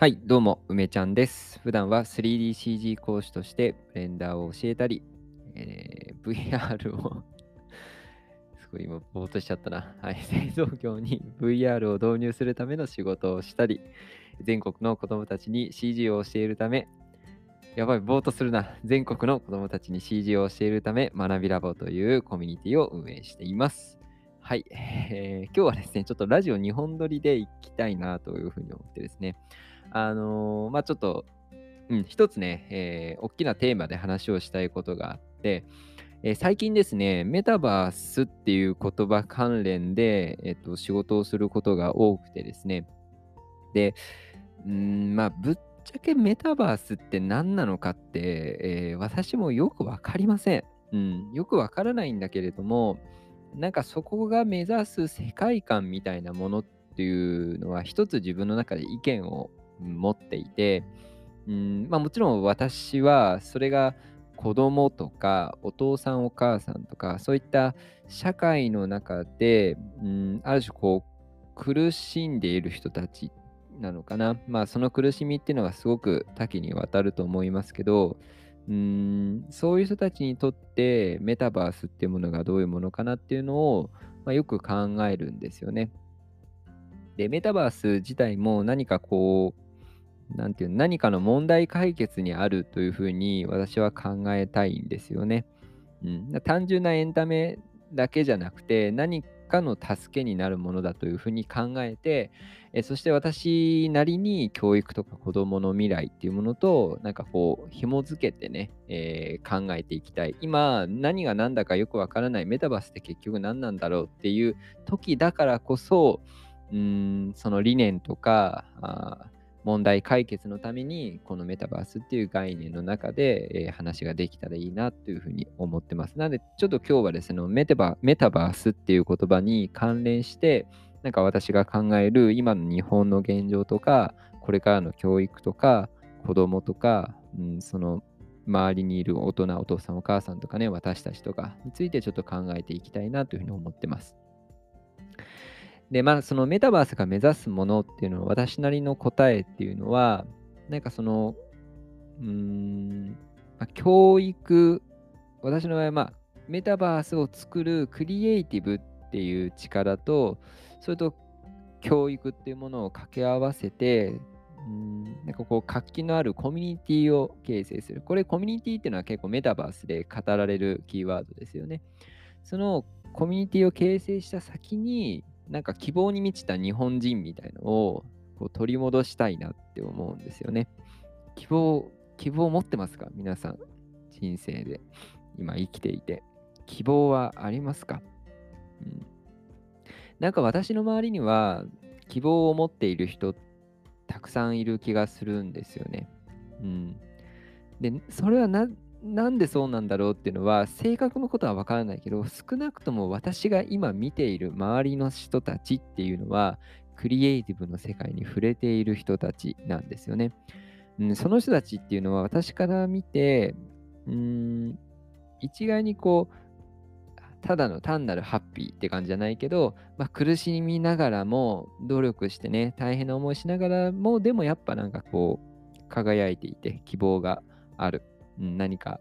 はい、どうも、梅ちゃんです。普段は 3DCG 講師としてブレンダーを教えたり、えー VR を すごい今、ぼーっとしちゃったな。はい、製造業に VR を導入するための仕事をしたり、全国の子供たちに CG を教えるため、やばい、ぼーっとするな。全国の子供たちに CG を教えるため、学びラボというコミュニティを運営しています。はい、えー今日はですね、ちょっとラジオ2本撮りでいきたいなというふうに思ってですね、あのーまあちょっと、うん、一つね、えー大きなテーマで話をしたいことがあって、えー最近ですね、メタバースっていう言葉関連で、えっと仕事をすることが多くてですね、で、うん、まあ、ぶっちゃけメタバースって何なのかって、えー私もよくわかりません。うん、よくわからないんだけれども、なんかそこが目指す世界観みたいなものっていうのは一つ自分の中で意見を持っていて、うんまあ、もちろん私はそれが子供とかお父さんお母さんとかそういった社会の中で、うん、ある種こう苦しんでいる人たちなのかなまあその苦しみっていうのはすごく多岐にわたると思いますけどうんそういう人たちにとってメタバースっていうものがどういうものかなっていうのを、まあ、よく考えるんですよね。で、メタバース自体も何かこう、なんていう、何かの問題解決にあるというふうに私は考えたいんですよね。うん、単純なエンタメだけじゃなくて、何かの助けになるものだというふうに考えて、えそして私なりに教育とか子どもの未来っていうものと、なんかこう、紐づけてね、えー考えていきたい。今、何が何だかよくわからない、メタバースって結局何なんだろうっていう時だからこそ、うんその理念とか問題解決のためにこのメタバースっていう概念の中で、えー話ができたらいいなというふうに思ってます。なのでちょっと今日はですねメタバメタバースっていう言葉に関連してなんか私が考える今の日本の現状とかこれからの教育とか子供とか、うん、その周りにいる大人お父さんお母さんとかね私たちとかについてちょっと考えていきたいなというふうに思ってます。で、まあ、そのメタバースが目指すものっていうのは、私なりの答えっていうのは、なんかその、うーん、まあ、教育、私の場合は、まあ、メタバースを作るクリエイティブっていう力と、それと教育っていうものを掛け合わせて、うんなんかこう活気のあるコミュニティを形成する。これコミュニティっていうのは結構メタバースで語られるキーワードですよね。そのコミュニティを形成した先に、なんか希望に満ちた日本人みたいのをこう取り戻したいなって思うんですよね。希望、希望を持ってますか？皆さん、人生で今生きていて。希望はありますか、うん、なんか私の周りには希望を持っている人たくさんいる気がするんですよね。うん、で、それはなんでそうなんだろうっていうのは正確なことは分からないけど少なくとも私が今見ている周りの人たちっていうのはクリエイティブの世界に触れている人たちなんですよね。うん、その人たちっていうのは私から見てうん一概にこうただの単なるハッピーって感じじゃないけど、まあ、苦しみながらも努力してね大変な思いしながらもでもやっぱなんかこう輝いていて希望がある。何か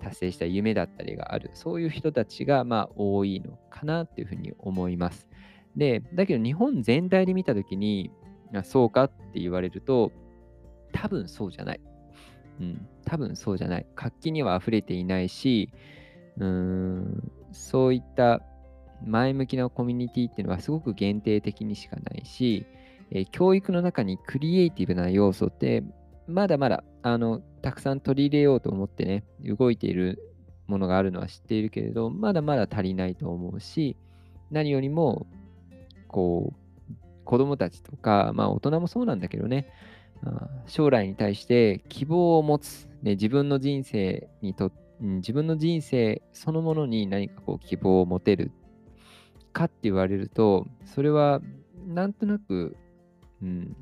達成した夢だったりがある、そういう人たちがまあ多いのかなっていうふうに思います。で、だけど日本全体で見たときに、そうかって言われると、多分そうじゃない。うん、多分そうじゃない。活気には溢れていないし、うーん、そういった前向きなコミュニティっていうのはすごく限定的にしかないし、えー教育の中にクリエイティブな要素ってまだまだあのたくさん取り入れようと思ってね動いているものがあるのは知っているけれどまだまだ足りないと思うし何よりもこう子供たちとかまあ大人もそうなんだけどね将来に対して希望を持つ、ね、自分の人生にと自分の人生そのものに何かこう希望を持てるかって言われるとそれはなんとなくうん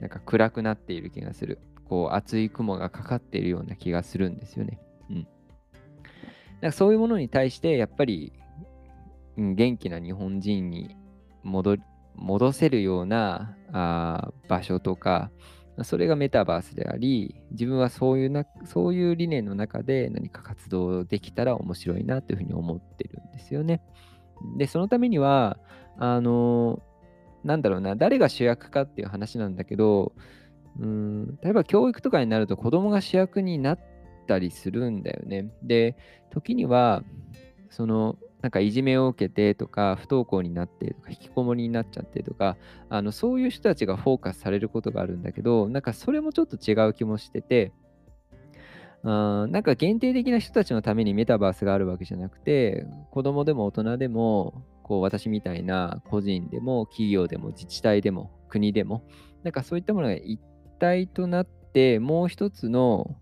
なんか暗くなっている気がする。こう厚い雲がかかっているような気がするんですよね。うん。だかそういうものに対してやっぱり、うん、元気な日本人に戻戻せるようなあ場所とか、それがメタバースであり、自分はそういうなそういう理念の中で何か活動できたら面白いなというふうに思ってるんですよね。で、そのためには、あの、なんだろうな、誰が主役かっていう話なんだけど、うん、例えば教育とかになると子供が主役になったりするんだよね。で、時には、その、なんかいじめを受けてとか、不登校になってとか、引きこもりになっちゃってとか、あのそういう人たちがフォーカスされることがあるんだけど、なんかそれもちょっと違う気もしてて、あなんか限定的な人たちのためにメタバースがあるわけじゃなくて、子供でも大人でも、こう私みたいな個人でも企業でも自治体でも国でも、なんかそういったものが一体となって、もう一つの、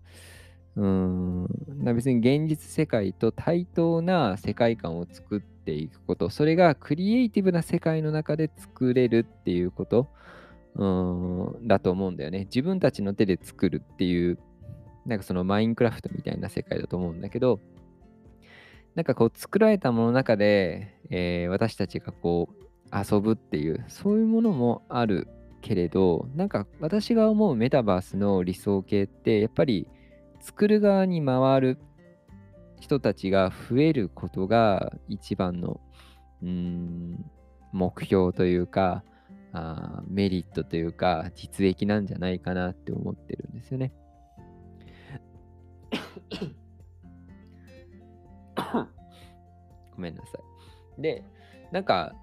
うん、別に現実世界と対等な世界観を作っていくこと、それがクリエイティブな世界の中で作れるっていうこと、うんだと思うんだよね。自分たちの手で作るっていうなんかそのマインクラフトみたいな世界だと思うんだけど、なんかこう作られたものの中で、えー、私たちがこう遊ぶっていう、そういうものもあるけれど、なんか私が思うメタバースの理想形って、やっぱり作る側に回る人たちが増えることが一番のうん目標というかあメリットというか実益なんじゃないかなって思ってるんですよね。ごめんなさい。で、なんか、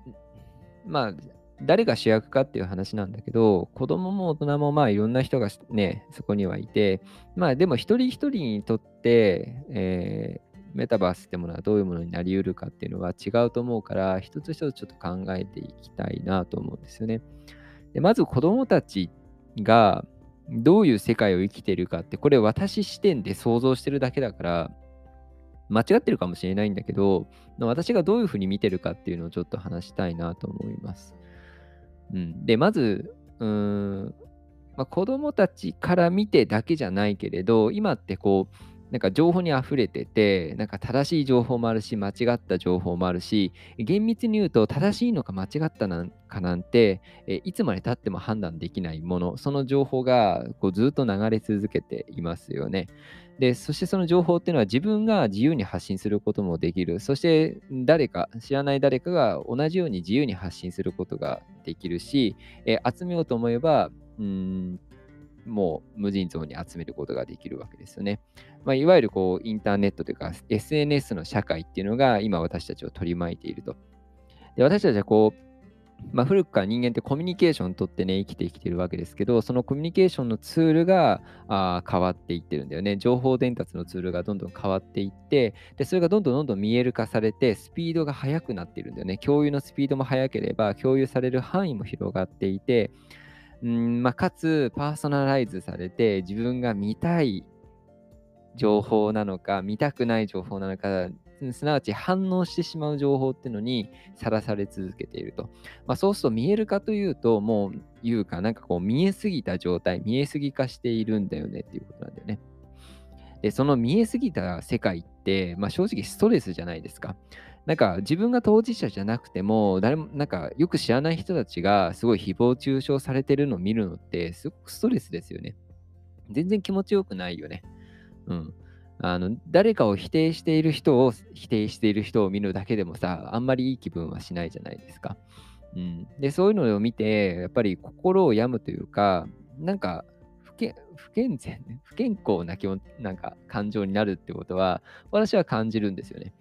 まあ、誰が主役かっていう話なんだけど、子供も大人もまあいろんな人がね、そこにはいて、まあでも一人一人にとって、えー、メタバースってものはどういうものになりうるかっていうのは違うと思うから、一つ一つちょっと考えていきたいなと思うんですよね。でまず子供たちがどういう世界を生きてるかって、これ私視点で想像してるだけだから、間違ってるかもしれないんだけど、私がどういうふうに見てるかっていうのをちょっと話したいなと思います。うん、で、まず、うーん、まあ、子供たちから見てだけじゃないけれど、今ってこう、なんか情報に溢れてて、なんか正しい情報もあるし、間違った情報もあるし、厳密に言うと正しいのか間違ったのかなんて、えいつまでたっても判断できないもの、その情報がこうずっと流れ続けていますよね。で、そしてその情報っていうのは自分が自由に発信することもできる。そして誰か、知らない誰かが同じように自由に発信することができるし、え集めようと思えば、うんもう無尽蔵に集めることができるわけですよね。まあ、いわゆるこうインターネットというか SNS の社会っていうのが今私たちを取り巻いていると。で私たちはこうまあ、古くから人間ってコミュニケーションをとってね、生きてきてるわけですけど、そのコミュニケーションのツールがあ変わっていってるんだよね。情報伝達のツールがどんどん変わっていって、で、それがどんどんどんどん見える化されて、スピードが速くなっているんだよね。共有のスピードも速ければ、共有される範囲も広がっていて、んまあ、かつパーソナライズされて自分が見たい情報なのか見たくない情報なのかすなわち反応してしまう情報っていうのにさらされ続けていると。まあ、そうすると見えるかというと、もう言うか、なんかこう見えすぎた状態、見えすぎ化しているんだよねっていうことなんだよね。で、その見えすぎた世界って、まあ、正直ストレスじゃないですか。なんか自分が当事者じゃなくても、誰もなんかよく知らない人たちがすごい誹謗中傷されてるのを見るのってすごくストレスですよね。全然気持ちよくないよね。うん。あの誰かを否定している人を否定している人を見るだけでもさ、あんまりいい気分はしないじゃないですか。うん、でそういうのを見て、やっぱり心を病むというか、なんか不健不健全、不健康な気もなんか感情になるってことは、私は感じるんですよね。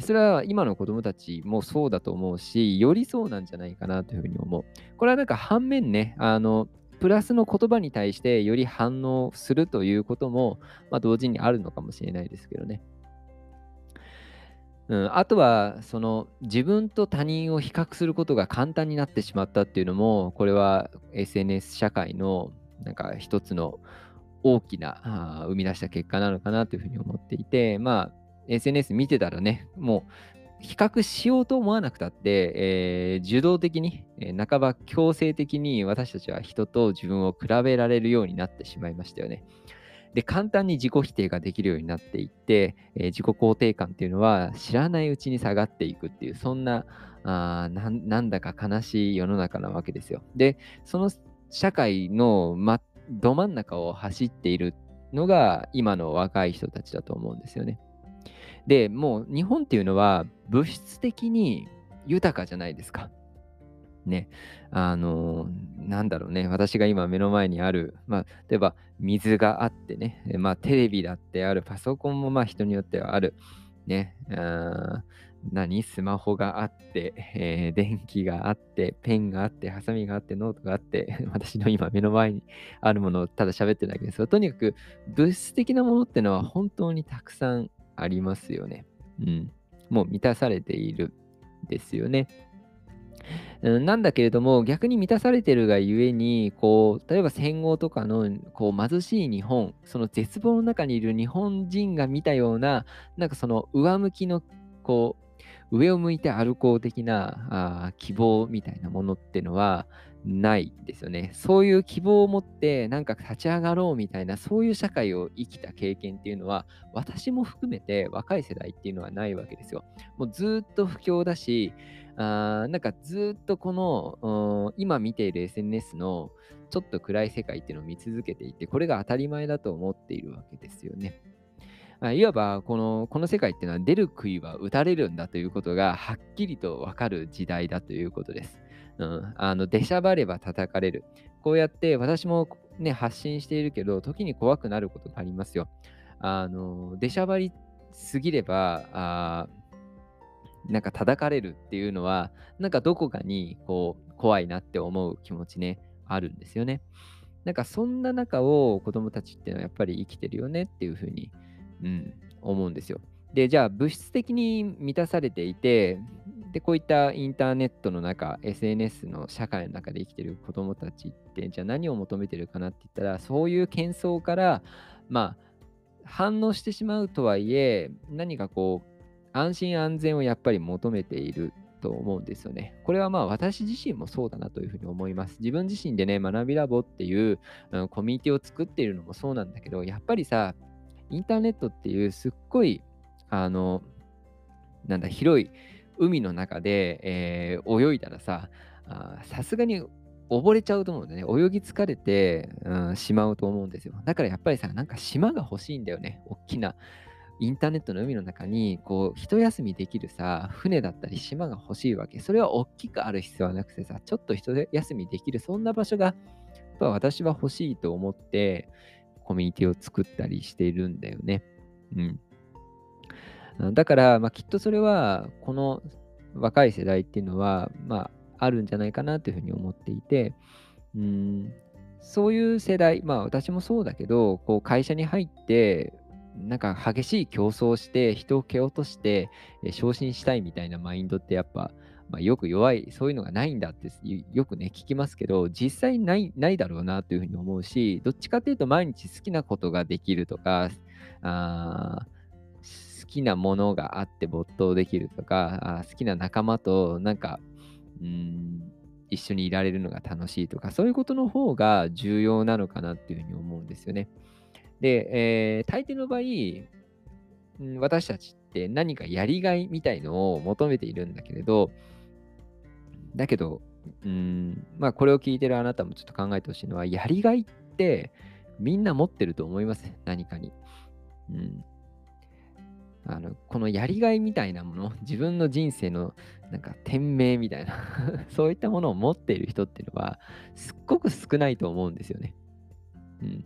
それは今の子供たちもそうだと思うし、よりそうなんじゃないかなというふうに思う。これはなんか反面ね、あの、プラスの言葉に対してより反応するということも、まあ、同時にあるのかもしれないですけどね。うん、あとはその自分と他人を比較することが簡単になってしまったっていうのもこれは SNS 社会のなんか一つの大きな生み出した結果なのかなというふうに思っていてまあ SNS 見てたらねもう比較しようと思わなくたって、えー、受動的に、えー、半ば強制的に私たちは人と自分を比べられるようになってしまいましたよね。で、簡単に自己否定ができるようになっていって、えー、自己肯定感っていうのは知らないうちに下がっていくっていう、そんな、あなんだか悲しい世の中なわけですよ。で、その社会の、ま、ど真ん中を走っているのが今の若い人たちだと思うんですよね。で、もう日本っていうのは物質的に豊かじゃないですか。ね、あのなんだろうね、私が今目の前にある、まあ、例えば水があってね、まあ、テレビだってある、パソコンもまあ人によってはある、ね、あ何？スマホがあって、えー、電気があって、ペンがあって、ハサミがあって、ノートがあって、私の今目の前にあるものをただ喋ってるだけです。が、とにかく物質的なものってのは本当にたくさんありますよね。うん。もう満たされているですよね。なんだけれども、逆に満たされてるがゆえに、こう、例えば戦後とかのこう貧しい日本、その絶望の中にいる日本人が見たような、なんかその上向きの、こう、上を向いて歩こう的なあ希望みたいなものっていうのはないですよね。そういう希望を持ってなんか立ち上がろうみたいなそういう社会を生きた経験っていうのは私も含めて若い世代っていうのはないわけですよ。もうずっと不況だしあなんかずっとこの今見ている SNS のちょっと暗い世界っていうのを見続けていて、これが当たり前だと思っているわけですよね。いわばこのこの世界っていうのは出る杭は打たれるんだということがはっきりとわかる時代だということです。うん、あの出しゃばれば叩かれる。こうやって私も、ね、発信しているけど、時に怖くなることがありますよ。あの出しゃばりすぎればあなんか叩かれるっていうのは、なんかどこかにこう怖いなって思う気持ちね、あるんですよね。なんかそんな中を子供たちっていうのはやっぱり生きてるよねっていうふうに、うん、思うんですよ。で、じゃあ物質的に満たされていて、で、こういったインターネットの中、SNS の社会の中で生きてる子供たちって、じゃあ何を求めてるかなって言ったら、そういう喧騒から、まあ、反応してしまうとはいえ、何かこう、安心安全をやっぱり求めていると思うんですよね。これはまあ私自身もそうだなというふうに思います。自分自身でね、学びラボっていう、うん、コミュニティを作っているのもそうなんだけど、やっぱりさ、インターネットっていうすっごい、あの、なんだ、広い海の中で、えー、泳いだらさ、さすがに溺れちゃうと思うんだね。泳ぎ疲れて、うん、しまうと思うんですよ。だからやっぱりさ、なんか島が欲しいんだよね。大きな。インターネットの海の中に、こう、一休みできるさ、船だったり島が欲しいわけ。それは大きくある必要はなくてさ、ちょっと一休みできる、そんな場所が、やっぱ私は欲しいと思って、コミュニティを作ったりしているんだよね。うん。だから、まあ、きっとそれは、この若い世代っていうのは、まあ、あるんじゃないかなというふうに思っていて、うん、そういう世代、まあ私もそうだけど、こう会社に入って、なんか激しい競争して人を蹴落として昇進したいみたいなマインドってやっぱ、まあ、よく弱いそういうのがないんだってよくね聞きますけど実際ないないだろうなというふうに思うしどっちかっていうと毎日好きなことができるとかあ好きなものがあって没頭できるとかあ好きな仲間となんかうん一緒にいられるのが楽しいとかそういうことの方が重要なのかなっていうふうに思うんですよね。で、えー、大抵の場合、うん私たちって何かやりがいみたいのを求めているんだけれど、だけど、うん、まあこれを聞いてるあなたもちょっと考えてほしいのは、やりがいってみんな持ってると思います、何かに。うん、あのこのやりがいみたいなもの、自分の人生のなんか天命みたいな そういったものを持っている人っていうのは、すっごく少ないと思うんですよね。うん、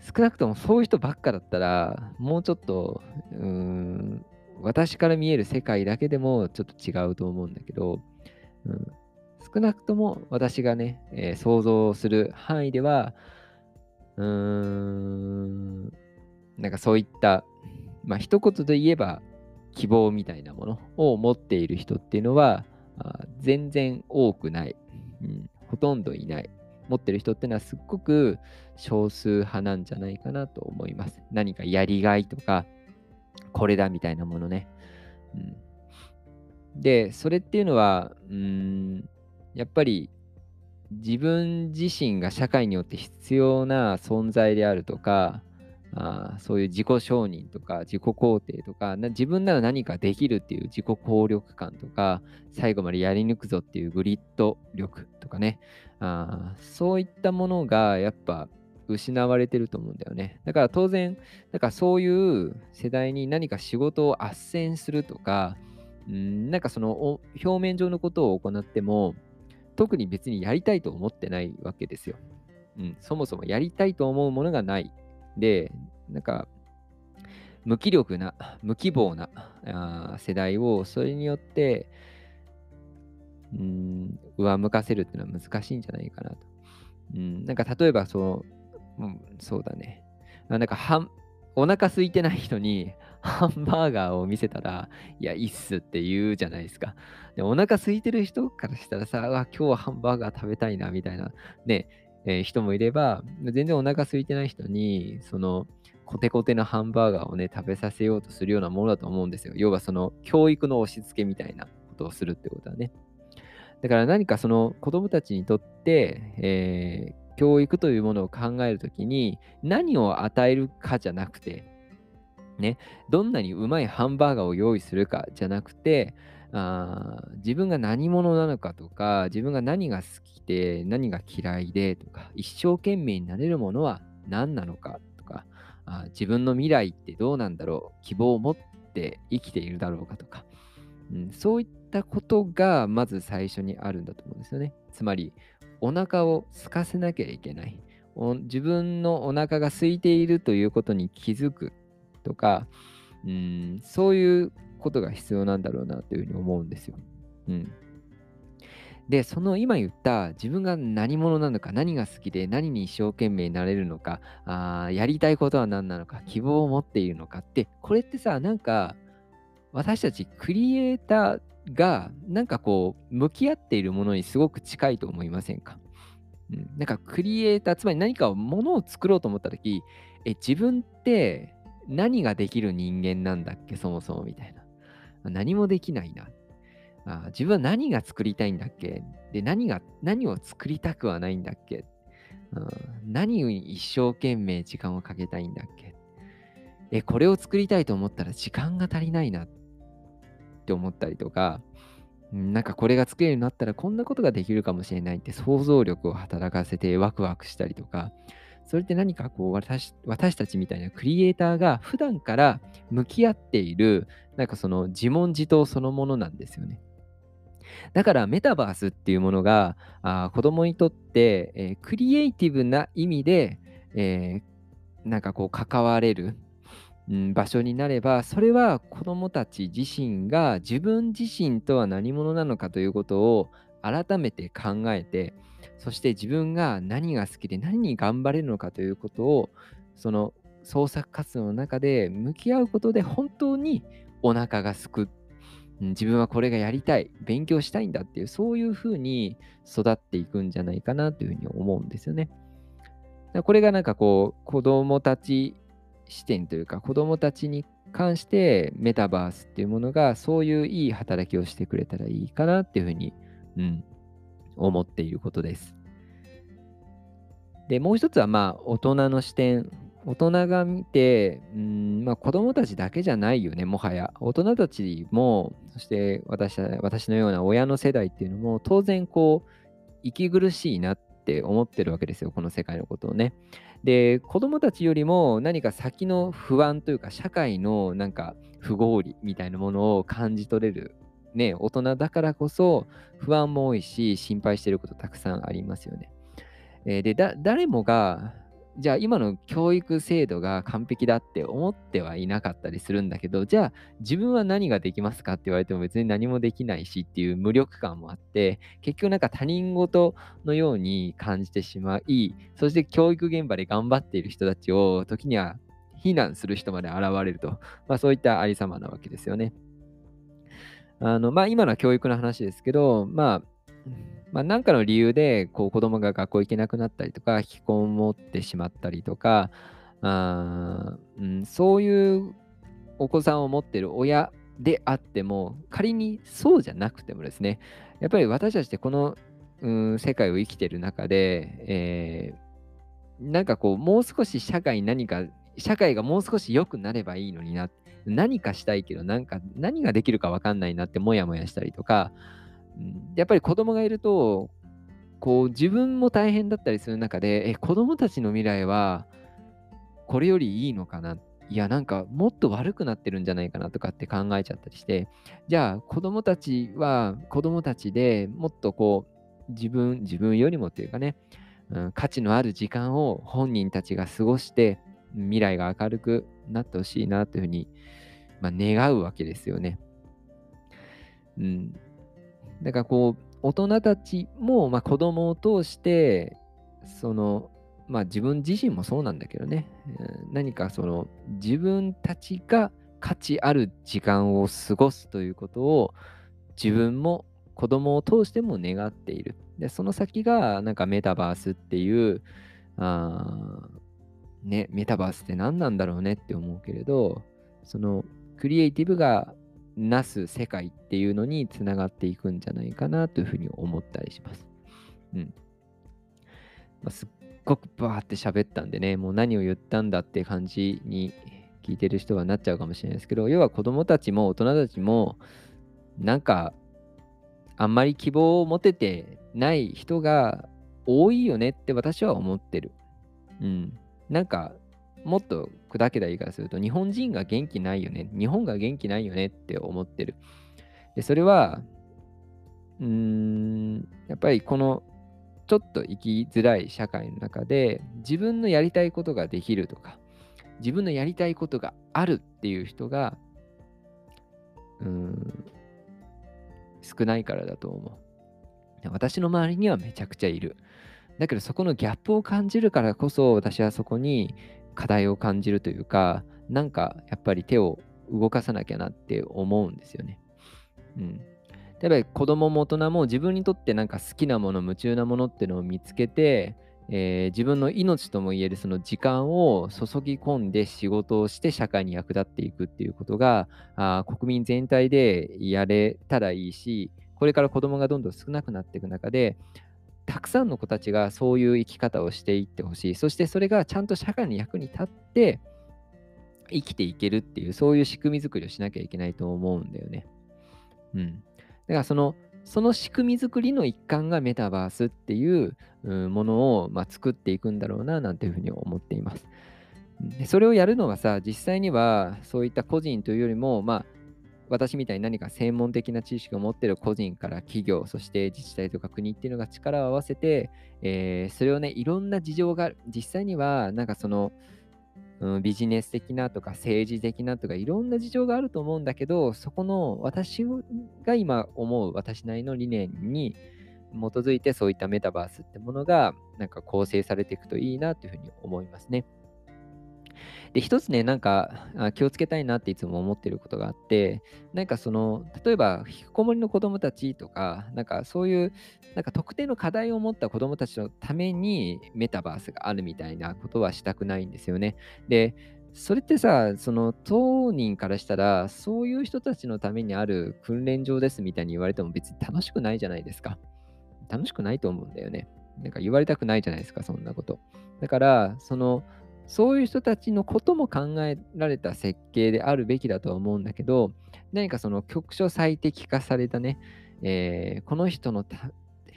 少なくともそういう人ばっかだったら、もうちょっと、うん、私から見える世界だけでもちょっと違うと思うんだけど、うん、少なくとも私がね、えー、想像する範囲では、うーん、なんかそういった、まあ一言で言えば希望みたいなものを持っている人っていうのは、全然多くない、うん、ほとんどいない。持ってる人っていうのはすっごく少数派なんじゃないかなと思います。何かやりがいとか、これだみたいなものね。うん、で、それっていうのは、うん、やっぱり自分自身が社会によって必要な存在であるとか、あそういう自己承認とか自己肯定とか自分なら何かできるっていう自己効力感とか最後までやり抜くぞっていうグリッド力とかねあそういったものがやっぱ失われてると思うんだよね。だから当然、だからそういう世代に何か仕事を斡旋するとか、んなんかその表面上のことを行っても、特に別にやりたいと思ってないわけですよ。うん、そもそもやりたいと思うものがない。で、なんか、無気力な、無希望なあ世代をそれによって、うん、上向かせるっていうのは難しいんじゃないかなと。うん、なんか例えばそう、うん、そうだね。なんかはん、お腹空いてない人にハンバーガーを見せたら、いや、いいっすって言うじゃないですか。でお腹空いてる人からしたらさ、あ今日はハンバーガー食べたいな、みたいな、ね、えー、人もいれば、全然お腹空いてない人に、その、コテコテのハンバーガーをね、食べさせようとするようなものだと思うんですよ。要はその、教育の押し付けみたいなことをするってことはね。だから何かその子供たちにとって、えー教育というものを考えるときに何を与えるかじゃなくて、ね、どんなにうまいハンバーガーを用意するかじゃなくて、あ自分が何者なのかとか、自分が何が好きで、何が嫌いでとか、一生懸命になれるものは何なのかとか、あ自分の未来ってどうなんだろう、希望を持って生きているだろうかとか、うん、そういったことがまず最初にあるんだと思うんですよね。つまり、お腹を空かせなきゃいけない。自分のお腹が空いているということに気づくとか、うん、そういうことが必要なんだろうなというふうに思うんですよ。うん、で、その今言った自分が何者なのか、何が好きで何に一生懸命になれるのか、あやりたいことは何なのか、希望を持っているのかって、これってさ、なんか私たちクリエイターがなんかこう向き合っているものにすごく近いと思いませんか、うん、なんかクリエイターつまり何かものを作ろうと思った時え自分って何ができる人間なんだっけそもそもみたいな。何もできないな。あ自分は何が作りたいんだっけ？で何が何を作りたくはないんだっけ、うん、何に一生懸命時間をかけたいんだっけ？えこれを作りたいと思ったら時間が足りないなって思ったりとか、なんかこれが作れるようになったらこんなことができるかもしれないって想像力を働かせてワクワクしたりとか、それって何かこう私私たちみたいなクリエイターが普段から向き合っているなんかその自問自答そのものなんですよね。だからメタバースっていうものがあ子供にとって、えー、クリエイティブな意味で、えー、なんかこう関われるうん、場所になればそれは子どもたち自身が自分自身とは何者なのかということを改めて考えてそして自分が何が好きで何に頑張れるのかということをその創作活動の中で向き合うことで本当にお腹がすく、自分はこれがやりたい勉強したいんだっていうそういうふうに育っていくんじゃないかなというふうに思うんですよね。これがなんかこう子供たち視点というか子どもたちに関してメタバースっていうものがそういういい働きをしてくれたらいいかなっていうふうに、うん、思っていることです。で、もう一つはまあ大人の視点。大人が見て、うんまあ、子供たちだけじゃないよね、もはや。大人たちも、そして私私のような親の世代っていうのも、当然こう、息苦しいなって思ってるわけですよ、この世界のことをね。で、子供たちよりも何か先の不安というか、社会のなんか不合理みたいなものを感じ取れる、ね、大人だからこそ不安も多いし、心配してることたくさんありますよね。えー、で、だ誰もがじゃあ今の教育制度が完璧だって思ってはいなかったりするんだけど、じゃあ自分は何ができますかって言われても別に何もできないしっていう無力感もあって、結局なんか他人事のように感じてしまい、そして教育現場で頑張っている人たちを時には非難する人まで現れると、まあそういったありさまなわけですよね。あの、まあ今のは教育の話ですけど、まあまあ、何かの理由でこう子供が学校行けなくなったりとか、引きこもってしまったりとか、あうん、そういうお子さんを持っている親であっても、仮にそうじゃなくてもですね、やっぱり私たちってこの、うん、世界を生きている中で、えー、なんかこう、もう少し社会に何か社会がもう少し良くなればいいのになって。何かしたいけど、なんか何ができるか分かんないなってもやもやしたりとか、やっぱり子供がいると、こう自分も大変だったりする中で、え、子供たちの未来はこれよりいいのかな？いや、なんかもっと悪くなってるんじゃないかなとかって考えちゃったりして、じゃあ子供たちは子供たちでもっとこう自分、自分よりもっていうかね、うん、価値のある時間を本人たちが過ごして未来が明るくなってほしいなというふうに、まあ、願うわけですよね。うん。だからこう、大人たちも、まあ、子供を通して、その、まあ自分自身もそうなんだけどね、何かその自分たちが価値ある時間を過ごすということを自分も子供を通しても願っている。で、その先がなんかメタバースっていう、あね、メタバースって何なんだろうねって思うけれど、そのクリエイティブがなす世界っていうのにつながっていくんじゃないかなというふうに思ったりします。うん。まあ、すっごくバーって喋ったんでね、もう何を言ったんだって感じに聞いてる人はなっちゃうかもしれないですけど、要は子供たちも大人たちも、なんか、あんまり希望を持ててない人が多いよねって私は思ってる。うん。なんか、もっと砕けた言い方すると、日本人が元気ないよね。日本が元気ないよねって思ってる。で、それは、うーん、やっぱりこの、ちょっと生きづらい社会の中で、自分のやりたいことができるとか、自分のやりたいことがあるっていう人が、うん、少ないからだと思う。私の周りにはめちゃくちゃいる。だけどそこのギャップを感じるからこそ私はそこに課題を感じるというか、なんかやっぱり手を動かさなきゃなって思うんですよね。うん。例えば子供も大人も自分にとってなんか好きなもの、夢中なものっていうのを見つけて、えー、自分の命ともいえるその時間を注ぎ込んで仕事をして社会に役立っていくっていうことがあ国民全体でやれたらいいしこれから子供がどんどん少なくなっていく中でたくさんの子たちがそういう生き方をしていってほしい。そしてそれがちゃんと社会の役に立って生きていけるっていう、そういう仕組み作りをしなきゃいけないと思うんだよね。うん。だからその、その仕組み作りの一環がメタバースっていうものを、まあ、作っていくんだろうななんていうふうに思っています。でそれをやるのはさ、実際にはそういった個人というよりも、まあ、私みたいに何か専門的な知識を持っている個人から企業、そして自治体とか国っていうのが力を合わせて、えー、それをね、いろんな事情がある、実際にはなんかその、うん、ビジネス的なとか政治的なとかいろんな事情があると思うんだけど、そこの私が今思う私なりの理念に基づいてそういったメタバースってものがなんか構成されていくといいなというふうに思いますね。で、一つね、なんか気をつけたいなっていつも思ってることがあって、なんかその、例えば、引きこもりの子供たちとか、なんかそういう、なんか特定の課題を持った子供たちのためにメタバースがあるみたいなことはしたくないんですよね。で、それってさ、その当人からしたら、そういう人たちのためにある訓練場ですみたいに言われても別に楽しくないじゃないですか。楽しくないと思うんだよね。なんか言われたくないじゃないですか、そんなこと。だから、その、そういう人たちのことも考えられた設計であるべきだとは思うんだけど、何かその局所最適化されたね、えー、この人の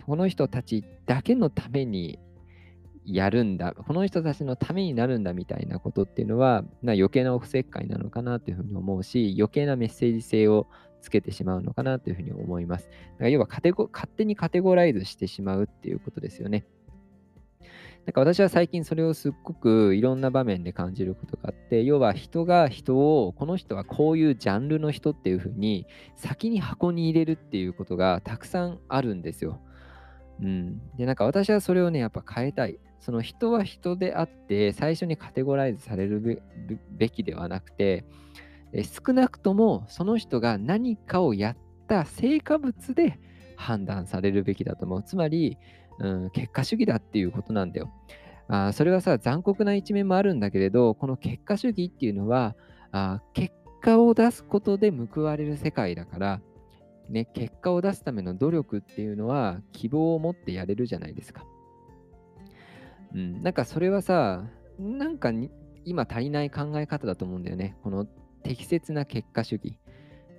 この人たちだけのためにやるんだ、この人たちのためになるんだみたいなことっていうのは、な余計なお布施会なのかなというふうに思うし、余計なメッセージ性をつけてしまうのかなというふうに思います。だから要は勝手にカテゴライズしてしまうっていうことですよね。なんか私は最近それをすっごくいろんな場面で感じることがあって、要は人が人を、この人はこういうジャンルの人っていうふうに先に箱に入れるっていうことがたくさんあるんですよ。うん。で、なんか私はそれをね、やっぱ変えたい。その人は人であって、最初にカテゴライズされるべきではなくて、少なくともその人が何かをやった成果物で判断されるべきだと思う。つまり、うん、結果主義だっていうことなんだよ。あそれはさ、残酷な一面もあるんだけれど、この結果主義っていうのは、あ結果を出すことで報われる世界だから、ね、結果を出すための努力っていうのは希望を持ってやれるじゃないですか。うん、なんかそれはさ、なんか今足りない考え方だと思うんだよね。この適切な結果主義。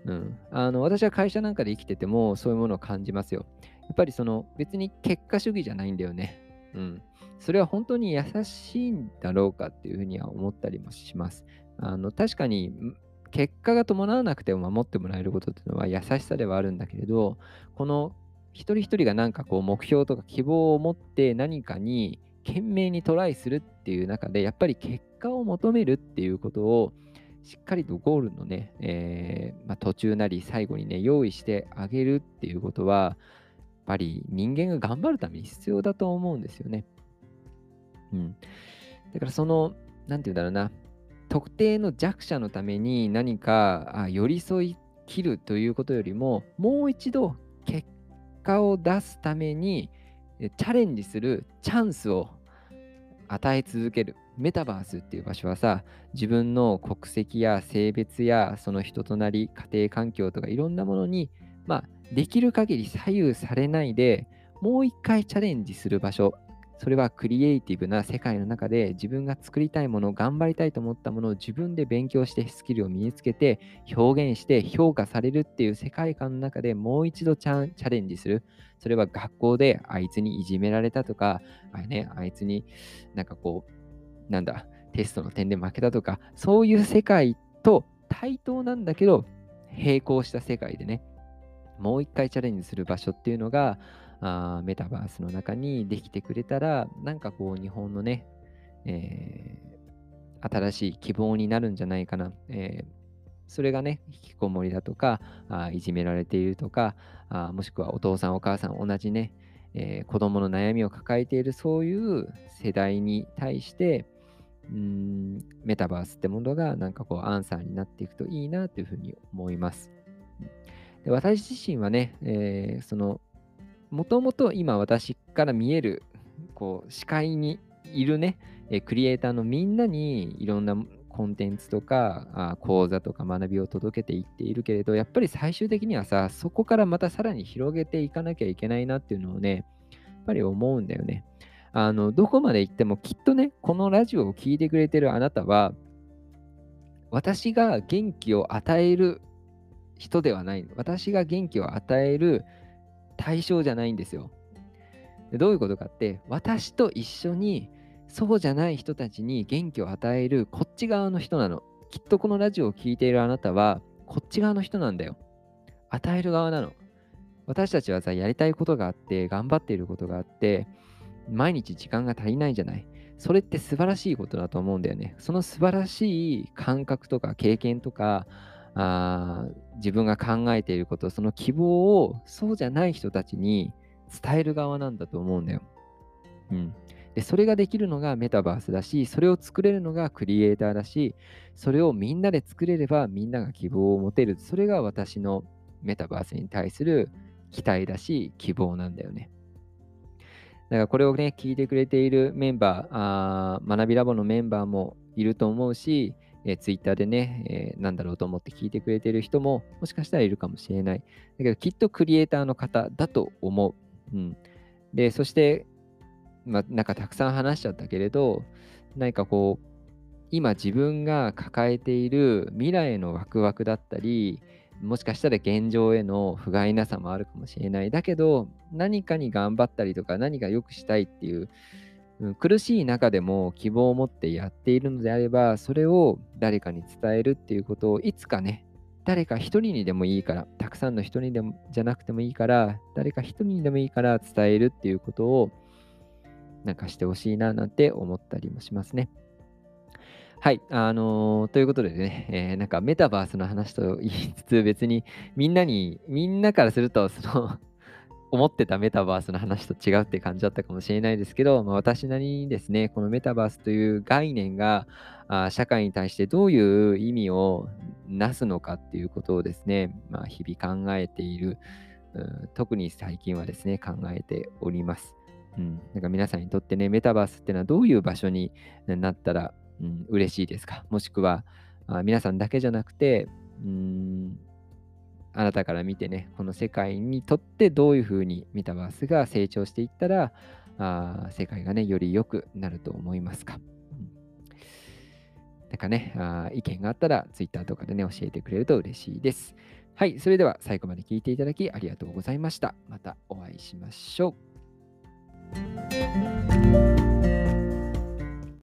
うん、あの私は会社なんかで生きててもそういうものを感じますよ。やっぱりその別に結果主義じゃないんだよね。うん。それは本当に優しいんだろうかっていうふうには思ったりもします。あの確かに結果が伴わなくても守ってもらえることっていうのは優しさではあるんだけれど、この一人一人がなんかこう目標とか希望を持って何かに懸命にトライするっていう中で、やっぱり結果を求めるっていうことをしっかりとゴールのね、えー、まあ、途中なり最後にね、用意してあげるっていうことは、ぱり人間が頑張るために必要だと思うんですよね。うん。だからその、なんて言うんだろうな、特定の弱者のために何か寄り添い切るということよりも、もう一度結果を出すためにチャレンジするチャンスを与え続ける。メタバースっていう場所はさ、自分の国籍や性別やその人となり、家庭環境とかいろんなものに、まあ、できる限り左右されないで、もう一回チャレンジする場所それはクリエイティブな世界の中で自分が作りたいもの、頑張りたいと思ったものを自分で勉強してスキルを身につけて表現して評価されるっていう世界観の中でもう一度チャレンジする。それは学校であいつにいじめられたとか、あ,、ね、あいつになんかこう、なんだ、テストの点で負けたとか、そういう世界と対等なんだけど、並行した世界でね、もう一回チャレンジする場所っていうのが、あメタバースの中にできてくれたら、なんかこう日本のね、えー、新しい希望になるんじゃないかな。えー、それがね、引きこもりだとか、あいじめられているとかあ、もしくはお父さんお母さん同じね、えー、子供の悩みを抱えているそういう世代に対して、うんメタバースってものがなんかこうアンサーになっていくといいなというふうに思います。で私自身はね、えー、そのもともと今私から見えるこう視界にいるね、えクリエイターのみんなにいろんなコンテンツとかあ講座とか学びを届けていっているけれどやっぱり最終的にはさそこからまたさらに広げていかなきゃいけないなっていうのをねやっぱり思うんだよね。あのどこまで行ってもきっとねこのラジオを聴いてくれてるあなたは私が元気を与える人ではない私が元気を与える対象じゃないんですよ。どういうことかって、私と一緒にそうじゃない人たちに元気を与えるこっち側の人なの。きっとこのラジオを聴いているあなたはこっち側の人なんだよ。与える側なの。私たちはさ、やりたいことがあって、頑張っていることがあって、毎日時間が足りないじゃない。それって素晴らしいことだと思うんだよね。その素晴らしい感覚とか経験とか、あ自分が考えていること、その希望をそうじゃない人たちに伝える側なんだと思うんだよ。うん。で、それができるのがメタバースだし、それを作れるのがクリエイターだし、それをみんなで作れればみんなが希望を持てる。それが私のメタバースに対する期待だし、希望なんだよね。だからこれをね、聞いてくれているメンバー、あー学びラボのメンバーもいると思うし、えー、ツイッターでね、えー、なんだろうと思って聞いてくれてる人ももしかしたらいるかもしれない。だけどきっとクリエイターの方だと思う。うん、で、そして、まあ、なんかたくさん話しちゃったけれど、何かこう、今自分が抱えている未来へのワクワクだったり、もしかしたら現状への不甲斐なさもあるかもしれない。だけど、何かに頑張ったりとか、何か良くしたいっていう、うん、苦しい中でも希望を持ってやっているのであれば、それを誰かに伝えるっていうことをいつかね、誰か一人にでもいいから、たくさんの人にでもじゃなくてもいいから、誰か一人にでもいいから伝えるっていうことをなんかしてほしいななんて思ったりもしますね。はい。あのー、ということでね、えー、なんかメタバースの話と言いつつ、別にみんなに、みんなからすると、その思ってたメタバースの話と違うって感じだったかもしれないですけど、まあ、私なりにですね、このメタバースという概念があ社会に対してどういう意味をなすのかっていうことをですね、まあ、日々考えている、うん、特に最近はですね、考えております。うん、なんか皆さんにとってね、メタバースっていうのはどういう場所になったら、うん、嬉しいですか？もしくはあ皆さんだけじゃなくて、うんあなたから見てね、この世界にとってどういうふうにメタバースが成長していったら、あ世界がね、より良くなると思いますか。なんかね、あ意見があったら Twitter とかでね、教えてくれると嬉しいです。はい、それでは最後まで聞いていただきありがとうございました。またお会いしましょう。